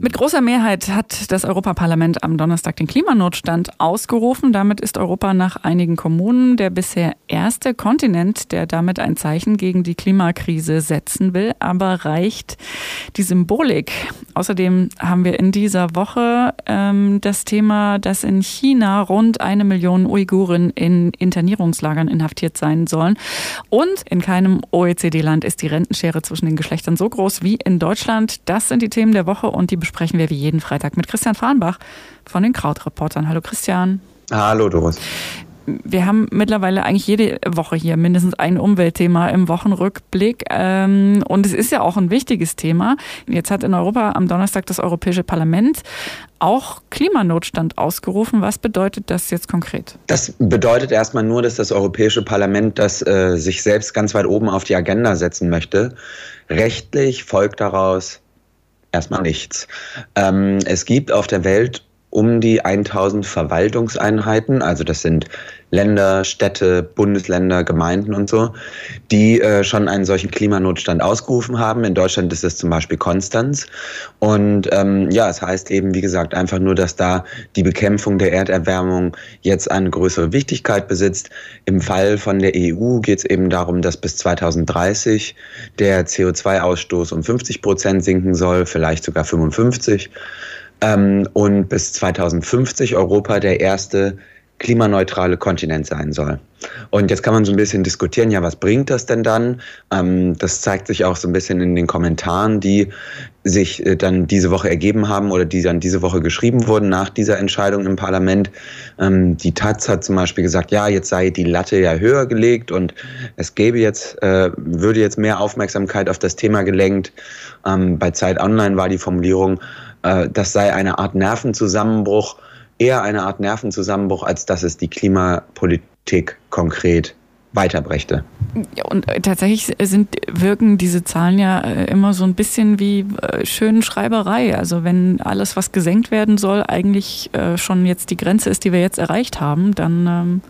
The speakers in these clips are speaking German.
Mit großer Mehrheit hat das Europaparlament am Donnerstag den Klimanotstand ausgerufen. Damit ist Europa nach einigen Kommunen der bisher erste Kontinent, der damit ein Zeichen gegen die Klimakrise setzen will. Aber reicht die Symbolik? Außerdem haben wir in dieser Woche ähm, das Thema, dass in China rund eine Million Uiguren in Internierungslagern inhaftiert sein sollen. Und in keinem OECD-Land ist die Rentenschere zwischen den Geschlechtern so groß wie in Deutschland. Das sind die Themen der Woche und die besprechen wir wie jeden Freitag mit Christian Farnbach von den Krautreportern. Hallo Christian. Hallo Doris. Wir haben mittlerweile eigentlich jede Woche hier mindestens ein Umweltthema im Wochenrückblick. Ähm, und es ist ja auch ein wichtiges Thema. Jetzt hat in Europa am Donnerstag das Europäische Parlament auch Klimanotstand ausgerufen. Was bedeutet das jetzt konkret? Das bedeutet erstmal nur, dass das Europäische Parlament das äh, sich selbst ganz weit oben auf die Agenda setzen möchte. Rechtlich folgt daraus erstmal nichts. Ähm, es gibt auf der Welt um die 1000 Verwaltungseinheiten, also das sind Länder, Städte, Bundesländer, Gemeinden und so, die äh, schon einen solchen Klimanotstand ausgerufen haben. In Deutschland ist es zum Beispiel Konstanz. Und ähm, ja, es heißt eben, wie gesagt, einfach nur, dass da die Bekämpfung der Erderwärmung jetzt eine größere Wichtigkeit besitzt. Im Fall von der EU geht es eben darum, dass bis 2030 der CO2-Ausstoß um 50 Prozent sinken soll, vielleicht sogar 55. Ähm, und bis 2050 Europa der erste klimaneutrale Kontinent sein soll. Und jetzt kann man so ein bisschen diskutieren, ja, was bringt das denn dann? Ähm, das zeigt sich auch so ein bisschen in den Kommentaren, die sich äh, dann diese Woche ergeben haben oder die dann diese Woche geschrieben wurden nach dieser Entscheidung im Parlament. Ähm, die Taz hat zum Beispiel gesagt, ja, jetzt sei die Latte ja höher gelegt und es gäbe jetzt, äh, würde jetzt mehr Aufmerksamkeit auf das Thema gelenkt. Ähm, bei Zeit Online war die Formulierung, äh, das sei eine Art Nervenzusammenbruch eher eine Art Nervenzusammenbruch, als dass es die Klimapolitik konkret weiterbrächte. Ja, und äh, tatsächlich sind, wirken diese Zahlen ja äh, immer so ein bisschen wie äh, schöne Schreiberei. Also wenn alles, was gesenkt werden soll, eigentlich schon jetzt die Grenze ist, die wir jetzt erreicht haben, dann ähm,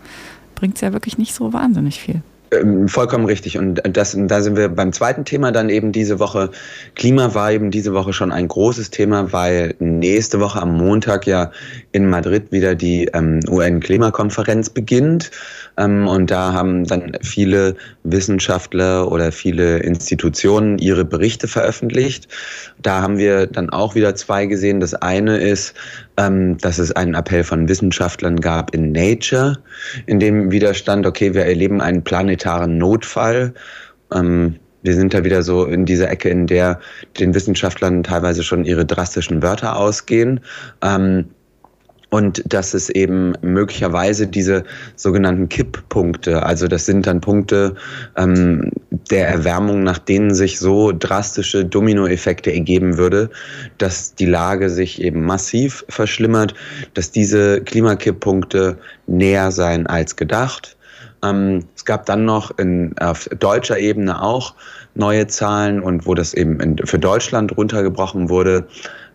bringt es ja wirklich nicht so wahnsinnig viel. Ähm, vollkommen richtig. Und das, da sind wir beim zweiten Thema dann eben diese Woche. Klima war eben diese Woche schon ein großes Thema, weil nächste Woche am Montag ja in Madrid wieder die ähm, UN-Klimakonferenz beginnt. Ähm, und da haben dann viele Wissenschaftler oder viele Institutionen ihre Berichte veröffentlicht. Da haben wir dann auch wieder zwei gesehen. Das eine ist, ähm, dass es einen Appell von Wissenschaftlern gab in Nature, in dem Widerstand, okay, wir erleben einen planetaren Notfall. Ähm, wir sind da wieder so in dieser Ecke, in der den Wissenschaftlern teilweise schon ihre drastischen Wörter ausgehen. Ähm, und dass es eben möglicherweise diese sogenannten Kipppunkte, also das sind dann Punkte ähm, der Erwärmung, nach denen sich so drastische Dominoeffekte ergeben würde, dass die Lage sich eben massiv verschlimmert, dass diese Klimakipppunkte näher seien als gedacht. Ähm, es gab dann noch in, auf deutscher Ebene auch neue Zahlen und wo das eben in, für Deutschland runtergebrochen wurde,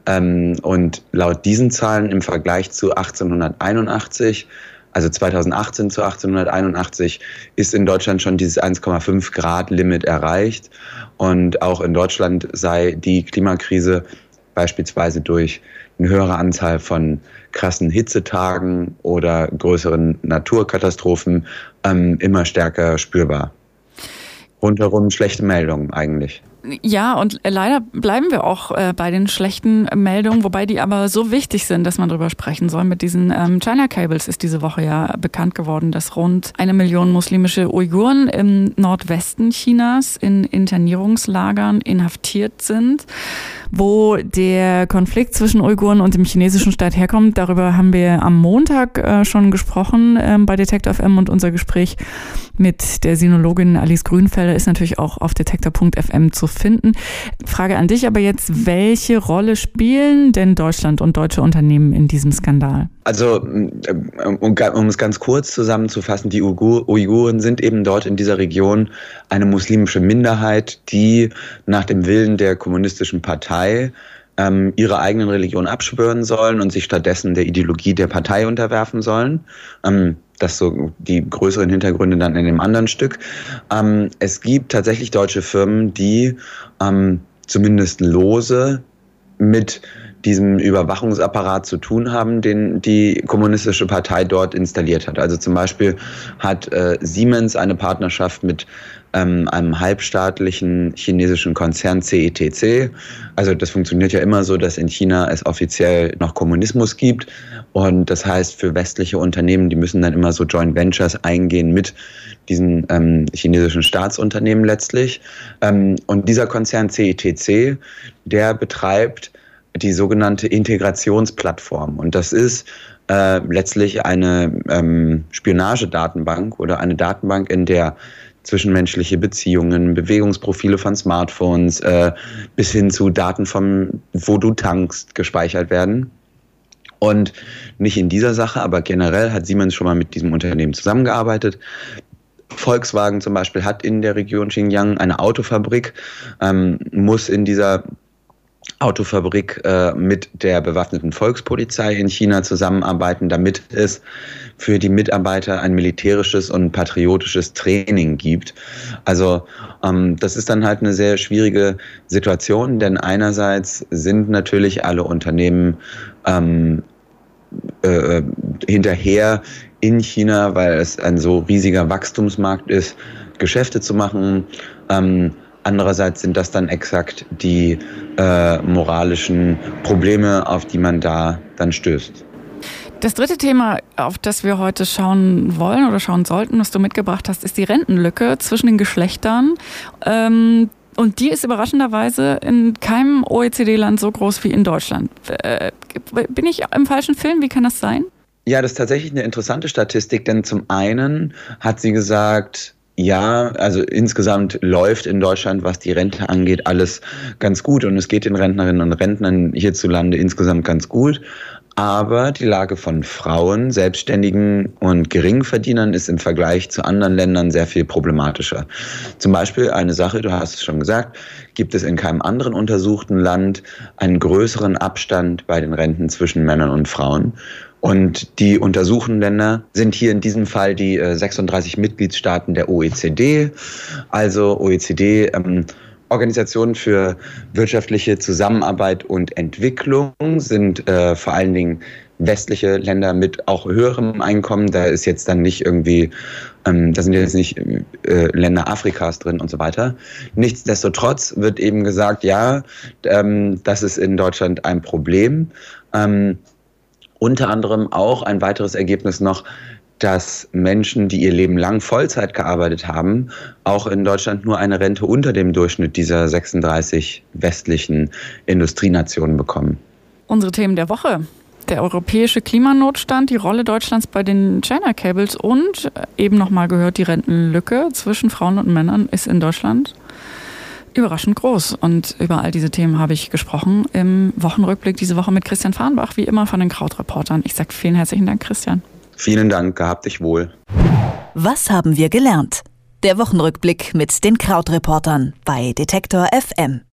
ähm, und laut diesen Zahlen im Vergleich zu 1881, also 2018 zu 1881, ist in Deutschland schon dieses 1,5 Grad Limit erreicht. Und auch in Deutschland sei die Klimakrise beispielsweise durch eine höhere Anzahl von krassen Hitzetagen oder größeren Naturkatastrophen ähm, immer stärker spürbar. Rundherum schlechte Meldungen eigentlich. Ja, und leider bleiben wir auch äh, bei den schlechten Meldungen, wobei die aber so wichtig sind, dass man darüber sprechen soll. Mit diesen ähm, China Cables ist diese Woche ja bekannt geworden, dass rund eine Million muslimische Uiguren im Nordwesten Chinas in Internierungslagern inhaftiert sind. Wo der Konflikt zwischen Uiguren und dem chinesischen Staat herkommt, darüber haben wir am Montag äh, schon gesprochen äh, bei Detektor FM und unser Gespräch mit der Sinologin Alice Grünfelder ist natürlich auch auf detektor.fm zu finden. Frage an dich aber jetzt, welche Rolle spielen denn Deutschland und deutsche Unternehmen in diesem Skandal? Also, um, um es ganz kurz zusammenzufassen, die Uiguren sind eben dort in dieser Region eine muslimische Minderheit, die nach dem Willen der kommunistischen Partei ähm, ihre eigenen Religion abschwören sollen und sich stattdessen der Ideologie der Partei unterwerfen sollen. Ähm, das so die größeren Hintergründe dann in dem anderen Stück. Ähm, es gibt tatsächlich deutsche Firmen, die ähm, zumindest lose mit diesem Überwachungsapparat zu tun haben, den die kommunistische Partei dort installiert hat. Also zum Beispiel hat äh, Siemens eine Partnerschaft mit ähm, einem halbstaatlichen chinesischen Konzern CETC. E also das funktioniert ja immer so, dass in China es offiziell noch Kommunismus gibt. Und das heißt, für westliche Unternehmen, die müssen dann immer so Joint Ventures eingehen mit diesen ähm, chinesischen Staatsunternehmen letztlich. Ähm, und dieser Konzern CETC, e der betreibt die sogenannte Integrationsplattform. Und das ist äh, letztlich eine ähm, Spionagedatenbank oder eine Datenbank, in der zwischenmenschliche Beziehungen, Bewegungsprofile von Smartphones äh, bis hin zu Daten vom, wo du tankst, gespeichert werden. Und nicht in dieser Sache, aber generell hat Siemens schon mal mit diesem Unternehmen zusammengearbeitet. Volkswagen zum Beispiel hat in der Region Xinjiang eine Autofabrik, ähm, muss in dieser Autofabrik äh, mit der bewaffneten Volkspolizei in China zusammenarbeiten, damit es für die Mitarbeiter ein militärisches und patriotisches Training gibt. Also ähm, das ist dann halt eine sehr schwierige Situation, denn einerseits sind natürlich alle Unternehmen ähm, äh, hinterher in China, weil es ein so riesiger Wachstumsmarkt ist, Geschäfte zu machen. Ähm, Andererseits sind das dann exakt die äh, moralischen Probleme, auf die man da dann stößt. Das dritte Thema, auf das wir heute schauen wollen oder schauen sollten, was du mitgebracht hast, ist die Rentenlücke zwischen den Geschlechtern. Ähm, und die ist überraschenderweise in keinem OECD-Land so groß wie in Deutschland. Äh, bin ich im falschen Film? Wie kann das sein? Ja, das ist tatsächlich eine interessante Statistik, denn zum einen hat sie gesagt, ja, also insgesamt läuft in Deutschland, was die Rente angeht, alles ganz gut und es geht den Rentnerinnen und Rentnern hierzulande insgesamt ganz gut. Aber die Lage von Frauen, Selbstständigen und Geringverdienern ist im Vergleich zu anderen Ländern sehr viel problematischer. Zum Beispiel eine Sache, du hast es schon gesagt, gibt es in keinem anderen untersuchten Land einen größeren Abstand bei den Renten zwischen Männern und Frauen. Und die untersuchten Länder sind hier in diesem Fall die 36 äh, Mitgliedstaaten der OECD, also OECD. Ähm, Organisationen für wirtschaftliche Zusammenarbeit und Entwicklung sind äh, vor allen Dingen westliche Länder mit auch höherem Einkommen. Da ist jetzt dann nicht irgendwie, ähm, da sind jetzt nicht äh, Länder Afrikas drin und so weiter. Nichtsdestotrotz wird eben gesagt, ja, ähm, das ist in Deutschland ein Problem. Ähm, unter anderem auch ein weiteres Ergebnis noch, dass Menschen, die ihr Leben lang Vollzeit gearbeitet haben, auch in Deutschland nur eine Rente unter dem Durchschnitt dieser 36 westlichen Industrienationen bekommen. Unsere Themen der Woche. Der europäische Klimanotstand, die Rolle Deutschlands bei den China Cables und eben nochmal gehört, die Rentenlücke zwischen Frauen und Männern ist in Deutschland überraschend groß. Und über all diese Themen habe ich gesprochen im Wochenrückblick diese Woche mit Christian Farnbach, wie immer von den Krautreportern. Ich sage vielen herzlichen Dank, Christian. Vielen Dank, gehabt dich wohl. Was haben wir gelernt? Der Wochenrückblick mit den Krautreportern bei Detektor FM.